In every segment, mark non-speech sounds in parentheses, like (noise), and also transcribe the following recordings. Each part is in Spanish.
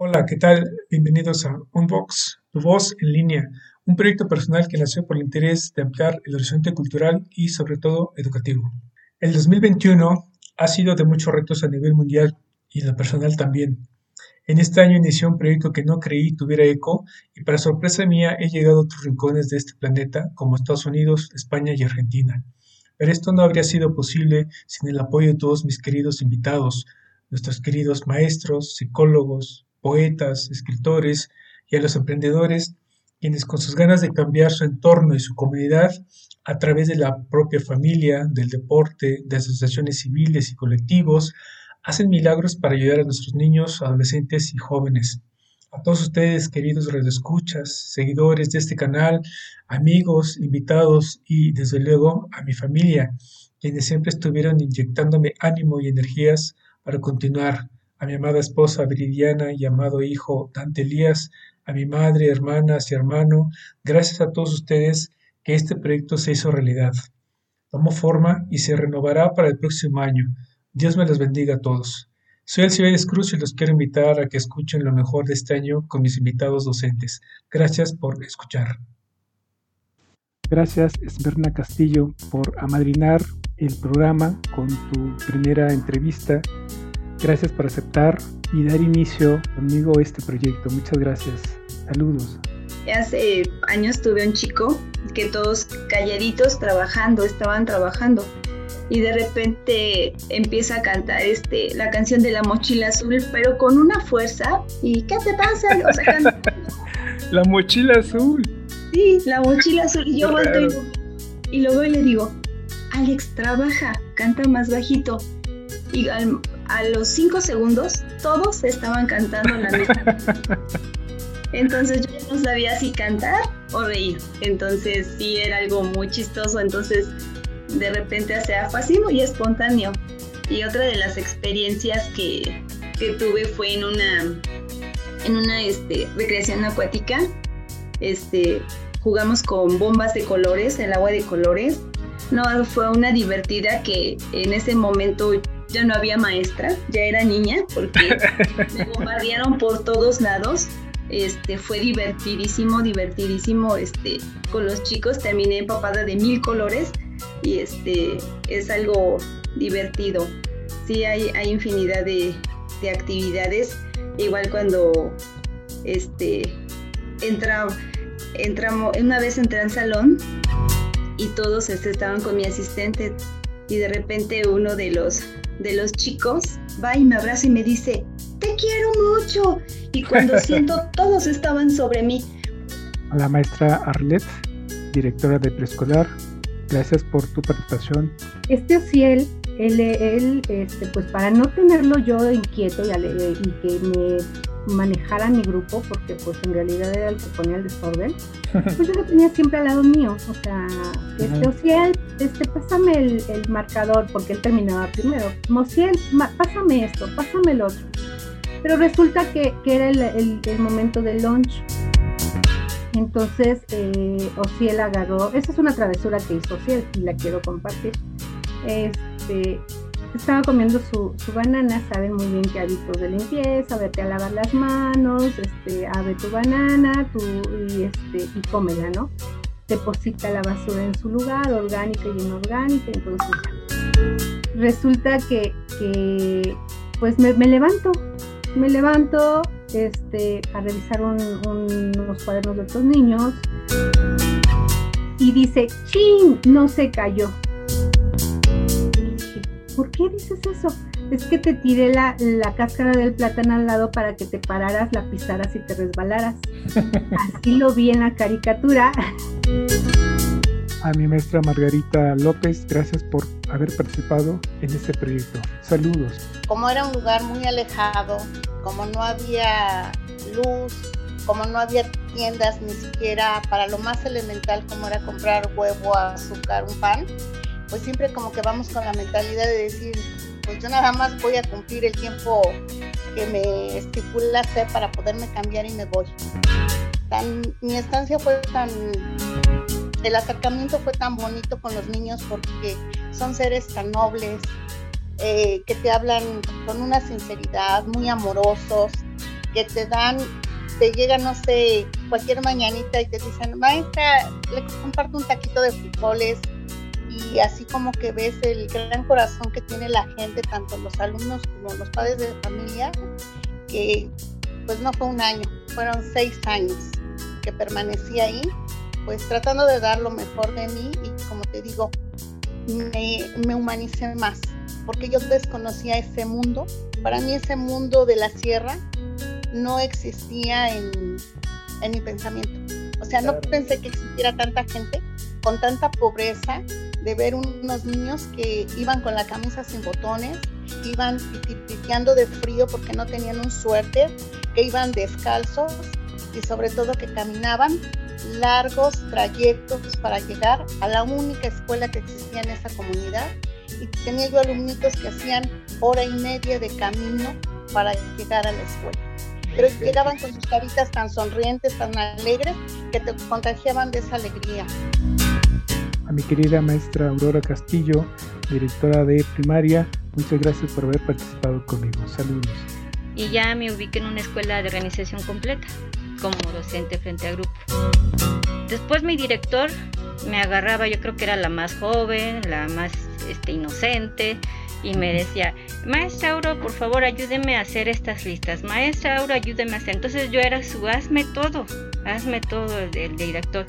Hola, ¿qué tal? Bienvenidos a Unbox, tu voz en línea, un proyecto personal que nació por el interés de ampliar el horizonte cultural y sobre todo educativo. El 2021 ha sido de muchos retos a nivel mundial y en lo personal también. En este año inicié un proyecto que no creí tuviera eco y para sorpresa mía he llegado a otros rincones de este planeta como Estados Unidos, España y Argentina. Pero esto no habría sido posible sin el apoyo de todos mis queridos invitados, nuestros queridos maestros, psicólogos, poetas, escritores y a los emprendedores, quienes con sus ganas de cambiar su entorno y su comunidad a través de la propia familia, del deporte, de asociaciones civiles y colectivos, hacen milagros para ayudar a nuestros niños, adolescentes y jóvenes. A todos ustedes, queridos redescuchas, seguidores de este canal, amigos, invitados y desde luego a mi familia, quienes siempre estuvieron inyectándome ánimo y energías para continuar a mi amada esposa Viridiana y amado hijo Dante Elías, a mi madre, hermanas y hermano, gracias a todos ustedes que este proyecto se hizo realidad. Tomó forma y se renovará para el próximo año. Dios me los bendiga a todos. Soy Alcibiades Cruz y los quiero invitar a que escuchen lo mejor de este año con mis invitados docentes. Gracias por escuchar. Gracias, Esmerna Castillo, por amadrinar el programa con tu primera entrevista Gracias por aceptar y dar inicio conmigo a este proyecto. Muchas gracias. Saludos. Hace años tuve un chico que todos calladitos trabajando, estaban trabajando y de repente empieza a cantar este la canción de la mochila azul, pero con una fuerza. ¿Y qué te pasa? O sea, (laughs) la mochila azul. Sí, la mochila azul. Y yo vuelto y, y luego le digo, Alex, trabaja, canta más bajito. Y al, a los cinco segundos todos estaban cantando la misma. (laughs) Entonces yo no sabía si cantar o reír. Entonces sí era algo muy chistoso. Entonces de repente hacía fácil y espontáneo. Y otra de las experiencias que, que tuve fue en una en una este, recreación acuática. Este, jugamos con bombas de colores, el agua de colores. No, fue una divertida que en ese momento ya no había maestra, ya era niña, porque (laughs) me bombardearon por todos lados. Este, fue divertidísimo, divertidísimo, este, con los chicos terminé empapada de mil colores y este, es algo divertido. Sí, hay, hay infinidad de, de actividades, igual cuando este, entra, entramos, una vez entré al salón y todos este, estaban con mi asistente y de repente uno de los de los chicos va y me abraza y me dice, te quiero mucho. Y cuando (laughs) siento, todos estaban sobre mí. La maestra Arlette, directora de preescolar, gracias por tu participación. Este Ociel, él, él este, pues para no tenerlo yo inquieto y, y que me manejara mi grupo, porque pues en realidad era el que ponía el desorden, pues yo lo tenía siempre al lado mío. O sea, este, Ociel, este, pásame el, marcador, porque él terminaba primero. Ociel, pásame esto, pásame el otro. Pero resulta que, que era el, el, momento del lunch. Entonces, eh, Ociel agarró, esa es una travesura que hizo Ociel y la quiero compartir. Este, estaba comiendo su, banana, saben muy bien que hábitos de limpieza, vete a lavar las manos, este, abre tu banana tu, y, este, y cómela, ¿no? Deposita la basura en su lugar, orgánica y inorgánica, entonces resulta que, pues me, levanto, me levanto este, a revisar unos cuadernos de otros niños y dice, ¡chin! No se cayó. ¿Por qué dices eso? Es que te tiré la, cáscara del plátano al lado para que te pararas, la pisaras y te resbalaras. (laughs) Así lo vi en la caricatura. a mi maestra Margarita López, gracias por haber participado en este proyecto. Saludos. Como era un lugar muy alejado, como no había luz, como no había tiendas ni siquiera para lo más elemental como era comprar huevo, azúcar, un pan, pues siempre como que vamos con la mentalidad de decir, pues yo nada más voy a cumplir el tiempo que me estipula hacer para poderme cambiar y me voy. mi estancia fue tan, el acercamiento fue tan bonito con los niños porque son seres tan nobles, eh, que te hablan con una sinceridad, muy amorosos, que te dan, te llegan, no sé, cualquier mañanita y te dicen, maestra, le comparto un taquito de frijoles, y así como que ves el gran corazón que tiene la gente, tanto los alumnos como los padres de familia, que pues no fue un año, fueron seis años que permanecí ahí, pues tratando de dar lo mejor de mí y como te digo, me, me humanicé más, porque yo desconocía ese mundo. Para mí ese mundo de la sierra no existía en, en mi pensamiento. O sea, no pensé que existiera tanta gente con tanta pobreza de ver unos niños que iban con la camisa sin botones, iban pitipeando de frío porque no tenían un suéter, que iban descalzos y sobre todo que caminaban largos trayectos para llegar a la única escuela que existía en esa comunidad. Y tenía yo alumnitos que hacían hora y media de camino para llegar a la escuela. Pero llegaban con sus caritas tan sonrientes, tan alegres, que te contagiaban de esa alegría a mi querida maestra Aurora Castillo, directora de primaria. Muchas gracias por haber participado conmigo. Saludos. Y ya me ubiqué en una escuela de organización completa, como docente frente a grupo. Después mi director me agarraba, yo creo que era la más joven, la más este, inocente, y me decía, maestra Auro, por favor ayúdeme a hacer estas listas, maestra Auro, ayúdeme a hacer. Entonces yo era su hazme todo, hazme todo el, el director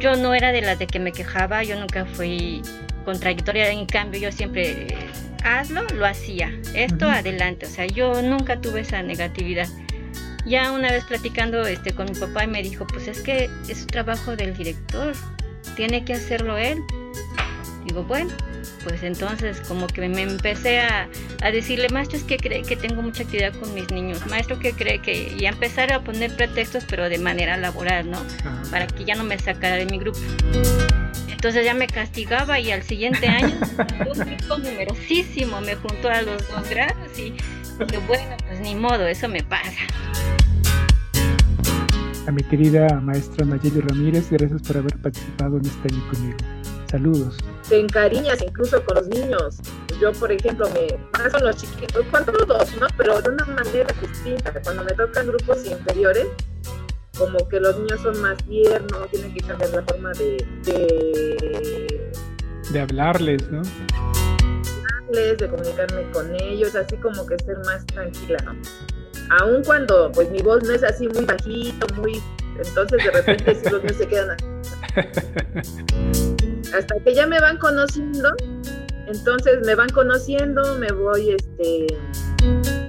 yo no era de las de que me quejaba, yo nunca fui contradictoria, en cambio yo siempre, hazlo, lo hacía, esto adelante, o sea, yo nunca tuve esa negatividad. Ya una vez platicando este, con mi papá y me dijo, pues es que es trabajo del director, tiene que hacerlo él. Digo, bueno, pues entonces como que me empecé a, decirle, maestro, es que cree que tengo mucha actividad con mis niños, maestro, que cree que, y a empezar a poner pretextos, pero de manera laboral, ¿no? Para que ya no me sacara de mi grupo. Entonces ya me castigaba y al siguiente año (laughs) un grupo numerosísimo me juntó a los dos grados y dije, bueno, pues ni modo, eso me pasa. A mi querida maestra Nayeli Ramírez, gracias por haber participado en este año conmigo. Saludos. Te encariñas incluso con los niños. Yo, por ejemplo, me más con los chiquitos, con todos, ¿no? Pero de una manera distinta. Cuando me tocan grupos inferiores, como que los niños son más tiernos, tienen que cambiar la forma de, de, de hablarles, ¿no? de comunicarme con ellos, así como que ser más tranquila, ¿no? Aun cuando pues mi voz no es así muy bajito, muy entonces de repente si los niños se quedan (laughs) hasta que ya me van conociendo, entonces me van conociendo, me voy, este,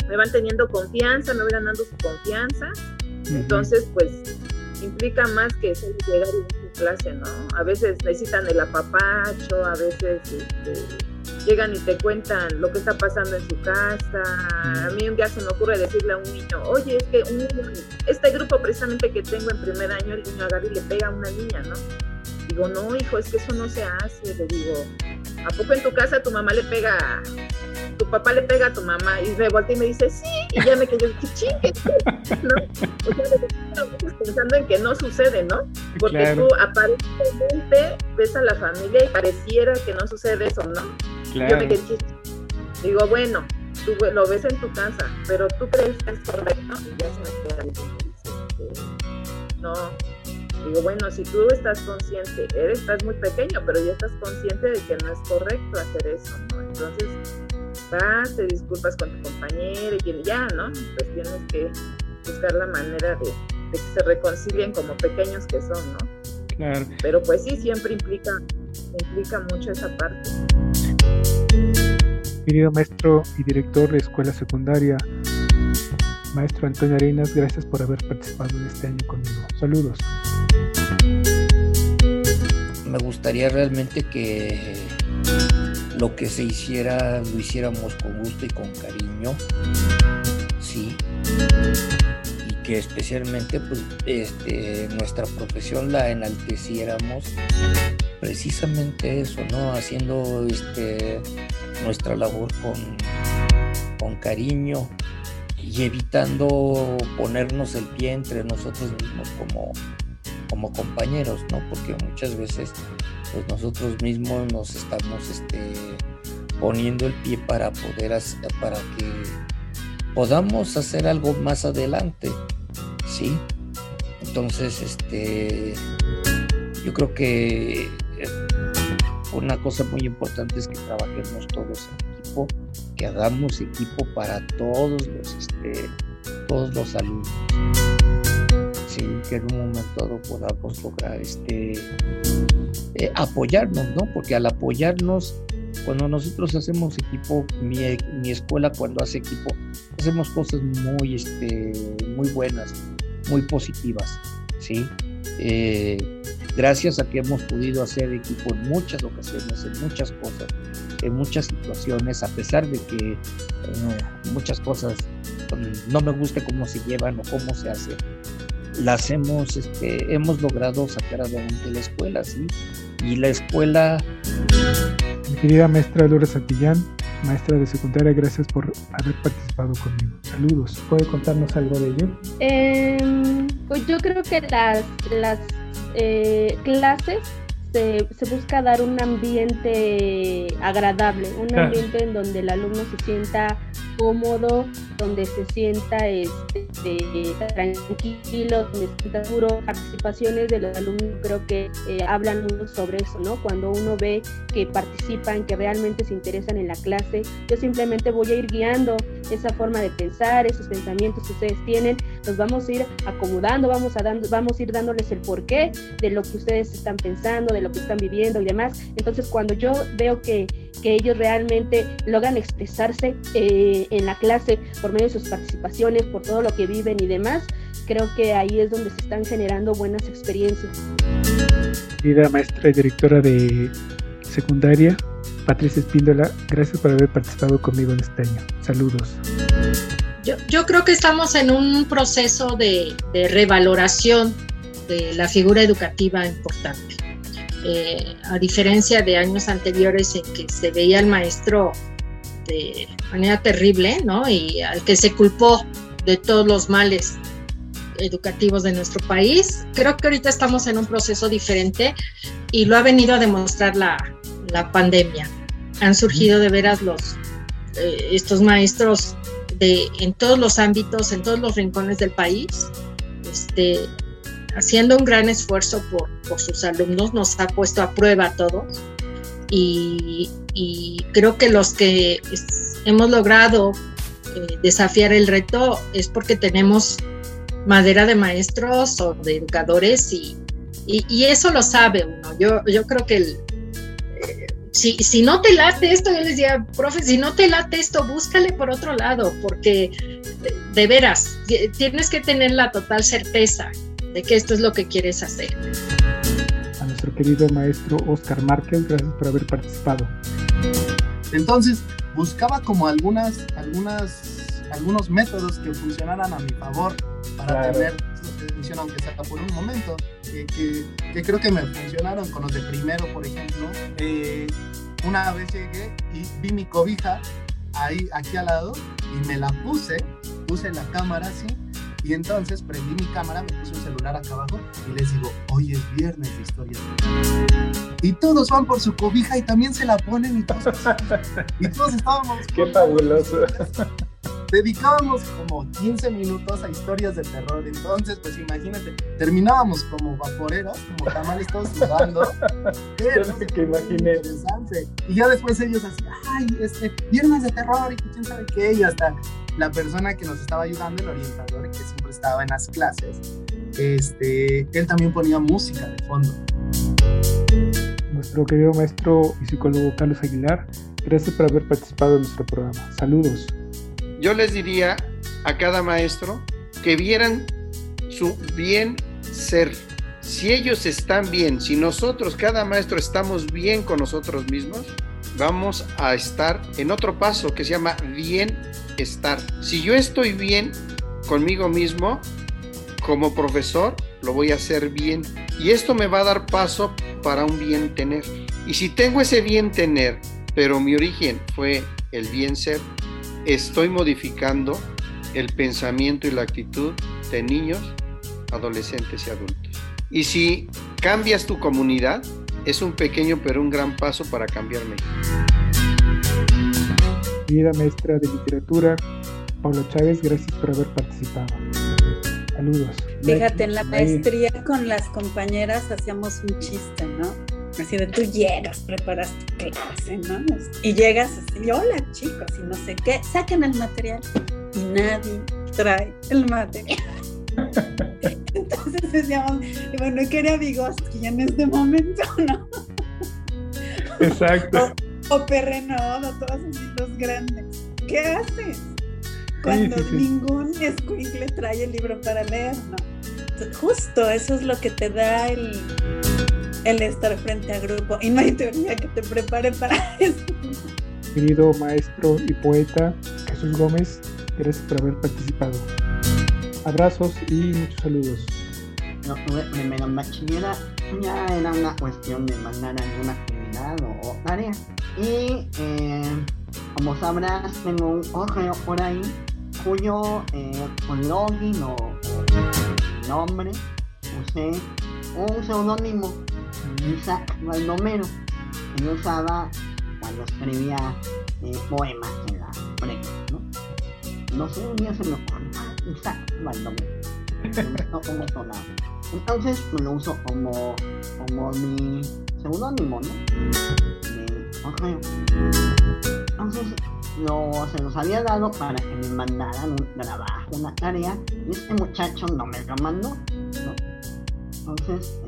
me van teniendo confianza, me voy ganando su confianza, entonces pues implica más que llegar en su clase, ¿no? A veces necesitan el apapacho, a veces este, llegan y te cuentan lo que está pasando en su casa. A mí un día se me ocurre decirle a un niño, oye, es que un este grupo precisamente que tengo en primer año, el niño agarra y le pega a una niña, ¿no? Digo, no, hijo, es que eso no se hace. Le digo, ¿a poco en tu casa tu mamá le pega, tu papá le pega a tu mamá? Y me volteé y me dice, sí. Y ya me quedé, qué chingue, (laughs) ¿no? O sea, pensando en que no sucede, ¿no? Porque tú aparentemente ves a la familia y pareciera que no sucede eso, ¿no? Yo me quedé, digo, bueno, tú lo ves en tu casa, pero tú crees que es correcto. Y ya se me queda, no Digo, bueno, si tú estás consciente, eres, estás muy pequeño, pero ya estás consciente de que no es correcto hacer eso, ¿no? Entonces, vas, te disculpas con tu compañero y ya, ¿no? Pues tienes que buscar la manera de, que se reconcilien como pequeños que son, ¿no? Claro. Pero pues sí, siempre implica, implica mucho esa parte. Querido maestro y director de escuela secundaria, maestro Antonio Arenas, gracias por haber participado en este año conmigo. Saludos. Me gustaría realmente que lo que se hiciera lo hiciéramos con gusto y con cariño, sí, y que especialmente pues este, nuestra profesión la enalteciéramos precisamente eso, ¿no? Haciendo este, nuestra labor con, con cariño y evitando ponernos el pie entre nosotros mismos como, compañeros, ¿no? Porque muchas veces pues nosotros mismos nos estamos este, poniendo el pie para poder hacer, para que podamos hacer algo más adelante, ¿sí? Entonces, este, yo creo que eh, una cosa muy importante es que trabajemos todos en equipo, que hagamos equipo para todos los, este, todos los alumnos que en un momento dado podamos lograr este, eh, apoyarnos, ¿no? Porque al apoyarnos, cuando nosotros hacemos equipo, mi, mi, escuela cuando hace equipo, hacemos cosas muy, este, muy buenas, muy positivas, ¿sí? Eh, gracias a que hemos podido hacer equipo en muchas ocasiones, en muchas cosas, en muchas situaciones, a pesar de que eh, muchas cosas mm, no me gusta cómo se llevan o cómo se hace, las hemos, este, hemos logrado sacar adelante la escuela, ¿sí? Y la escuela... Mi querida maestra Lourdes Santillán, maestra de secundaria, gracias por haber participado conmigo. Saludos. ¿Puede contarnos algo de ello? Em, pues yo creo que las, las eh, clases se, se, busca dar un ambiente agradable, un ambiente en donde el alumno se sienta cómodo, donde se sienta este, tranquilo, donde se sienta seguro. Participaciones de los alumnos creo que eh, hablan mucho sobre eso, ¿no? Cuando uno ve que participan, que realmente se interesan en la clase, yo simplemente voy a ir guiando esa forma de pensar, esos pensamientos que ustedes tienen, los vamos a ir acomodando, vamos a, dando, vamos a ir dándoles el porqué de lo que ustedes están pensando, de lo que están viviendo y demás. Entonces, cuando yo veo que, que ellos realmente logran expresarse eh, en la clase por medio de sus participaciones, por todo lo que viven y demás, creo que ahí es donde se están generando buenas experiencias. Querida maestra y directora de secundaria, Patricia Espíndola, gracias por haber participado conmigo en este año. Saludos. Yo, yo creo que estamos en un proceso de, de revaloración de la figura educativa importante. Eh, a diferencia de años anteriores en que se veía al maestro de manera terrible, ¿no? Y al que se culpó de todos los males educativos de nuestro país. Creo que ahorita estamos en un proceso diferente y lo ha venido a demostrar la, la pandemia. Han surgido de veras los, eh, estos maestros de, en todos los ámbitos, en todos los rincones del país, este, haciendo un gran esfuerzo por, sus alumnos, nos ha puesto a prueba a todos y, y creo que los que hemos logrado eh, desafiar el reto es porque tenemos madera de maestros o de educadores y, y, eso lo sabe uno. Yo, yo creo que el, si, si, no te late esto, yo les decía, profe, si no te late esto, búscale por otro lado, porque de, de veras, tienes que tener la total certeza de que esto es lo que quieres hacer. A nuestro querido maestro Oscar Márquez, gracias por haber participado. Entonces, buscaba como algunas, algunas, algunos métodos que funcionaran a mi favor para claro. tener atención, aunque sea por un momento, que, que, que, creo que me funcionaron con los de primero, por ejemplo. Eh, una vez llegué y vi mi cobija ahí, aquí al lado, y me la puse, puse la cámara así, y entonces prendí mi cámara, me puse un celular acá abajo y les digo, hoy es viernes de historia. Y todos van por su cobija y también se la ponen y todos, (laughs) y todos estábamos... Qué fabuloso. Dedicábamos como 15 minutos a historias de terror. Entonces, pues imagínate, terminábamos como vaporeras, como tamales todos sudando. (laughs) Pero que imaginé. Interesante. Y ya después ellos así, ay, este, viernes de terror y quién sabe qué. Y hasta la persona que nos estaba ayudando, el orientador, que siempre estaba en las clases, este, él también ponía música de fondo. Nuestro querido maestro y psicólogo Carlos Aguilar, gracias por haber participado en nuestro programa. Saludos. Yo les diría a cada maestro que vieran su bien ser, Si ellos están bien, si nosotros, cada maestro, estamos bien con nosotros mismos, vamos a estar en otro paso que se llama bienestar. Si yo estoy bien conmigo mismo, como profesor, lo voy a hacer bien. Y esto me va a dar paso para un bien tener. Y si tengo ese bien tener, pero mi origen fue el bien ser, estoy modificando el pensamiento y la actitud de niños, adolescentes y adultos. Y si cambias tu comunidad, es un pequeño pero un gran paso para cambiar México. Querida maestra de literatura, Pablo Chávez, gracias por haber participado. Saludos. Fíjate, en la maestría con las compañeras hacíamos un chiste, ¿no? Así de tú llegas, preparas tu clase, ¿no? Y llegas así, hola chicos, y no sé qué, saquen el material. Y nadie trae el material. (laughs) Entonces decíamos, bueno, que era Vygotsky en este momento, ¿no? Exacto. O, o Perrenodo, todos así los grandes. ¿Qué haces? Cuando ningún escuincle trae el libro para leer, ¿no? Justo, eso es lo que te da el, el estar frente a grupo. Y no hay teoría que te prepare para (laughs) eso. Querido maestro y poeta Jesús Gómez, gracias por haber participado. Abrazos y muchos saludos. No, en bachillera ya era una cuestión de mandar alguna actividad o, o tarea. Y eh, como sabrás, tengo un correo por ahí cuyo eh, login o, o nombre usé un seudónimo, Isaac Baldomero, que yo usaba cuando escribía eh, poemas en la prepa, ¿no? No sé, un día se me ocurrió, Baldomero, no. Entonces pues, lo uso como, como mi seudónimo, ¿no? De correo. Entonces lo, se los había dado para que me mandaran un trabajo, una tarea, y este muchacho no me lo mandó, ¿no? Entonces,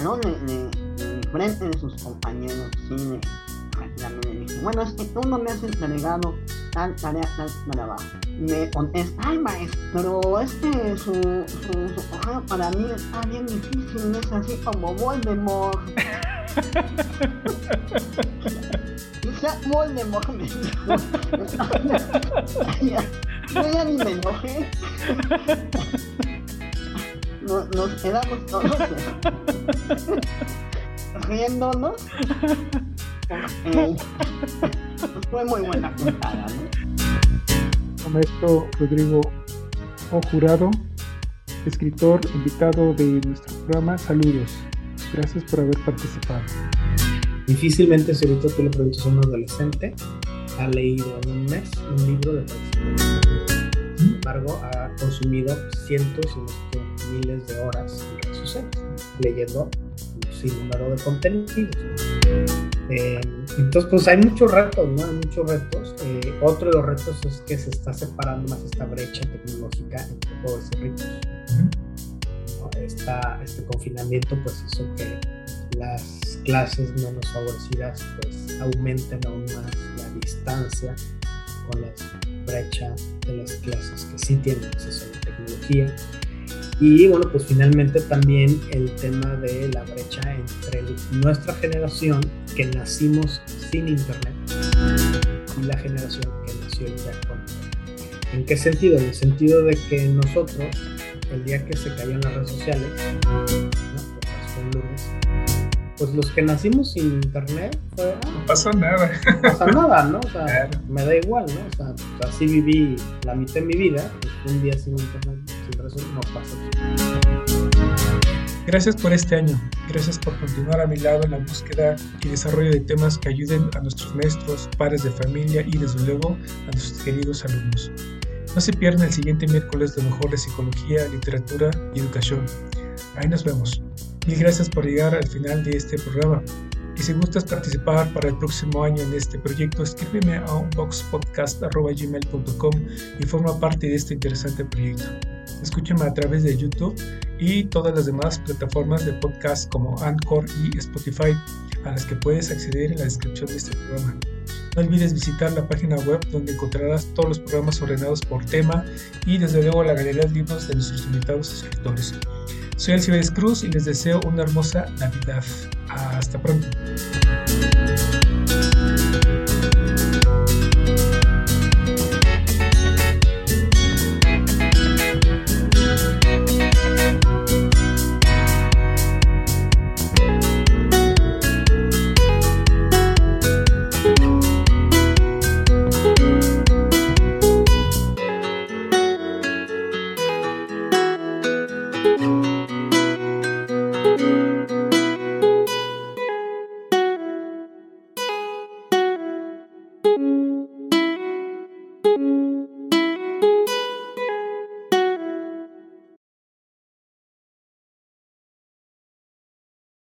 en frente de sus compañeros, sí, le, le dije, bueno, es que tú no me has entregado tal tarea, tal trabajo. Me contesta, ay maestro, este, su, su, su correo para mí está bien difícil, es así como Voldemort. (laughs) Ya Voldemort me dijo. (laughs) Yo ya ni me enojé. Nos, nos quedamos todos (laughs) riéndonos. Fue muy buena puntada, ¿no? Maestro Rodrigo O Jurado, escritor invitado de nuestro programa, saludos. Gracias por haber participado. Difícilmente si ahorita tú le preguntas a un adolescente, ha leído en un mes un libro de poesía. Sin embargo, ha consumido cientos y miles de horas en redes sociales, leyendo un sinnúmero de contenidos. Eh, entonces, pues hay muchos retos, ¿no? Hay muchos retos. Eh, otro de los retos es que se está separando más esta brecha tecnológica entre pobres y ricos. ¿no? Esta, este confinamiento, pues hizo que las clases menos favorecidas pues aumenten aún más la distancia con la brecha de las clases que sí tienen acceso a la tecnología. Y bueno, pues finalmente también el tema de la brecha entre nuestra generación que nacimos sin internet y la generación que nació ya con internet. ¿En qué sentido? En el sentido de que nosotros, el día que se cayó en las redes sociales, ¿no? pues lunes, pues los que nacimos sin internet, fue, ah, no pasa nada. No pasa nada, ¿no? O sea, claro. me da igual, ¿no? O sea, pues así viví la mitad de mi vida, pues un día sin internet, Gracias por este año, gracias por continuar a mi lado en la búsqueda y desarrollo de temas que ayuden a nuestros maestros, padres de familia y desde luego a nuestros queridos alumnos. No se pierdan el siguiente miércoles de mejor de psicología, literatura y educación. Ahí nos vemos. Mil gracias por llegar al final de este programa. Y si gustas participar para el próximo año en este proyecto, escríbeme a unboxpodcast.gmail.com y forma parte de este interesante proyecto. Escúchame a través de YouTube y todas las demás plataformas de podcast como Anchor y Spotify, a las que puedes acceder en la descripción de este programa. No olvides visitar la página web donde encontrarás todos los programas ordenados por tema y desde luego la galería de libros de nuestros invitados escritores. Soy Alcibiades Cruz y les deseo una hermosa Navidad. Hasta pronto.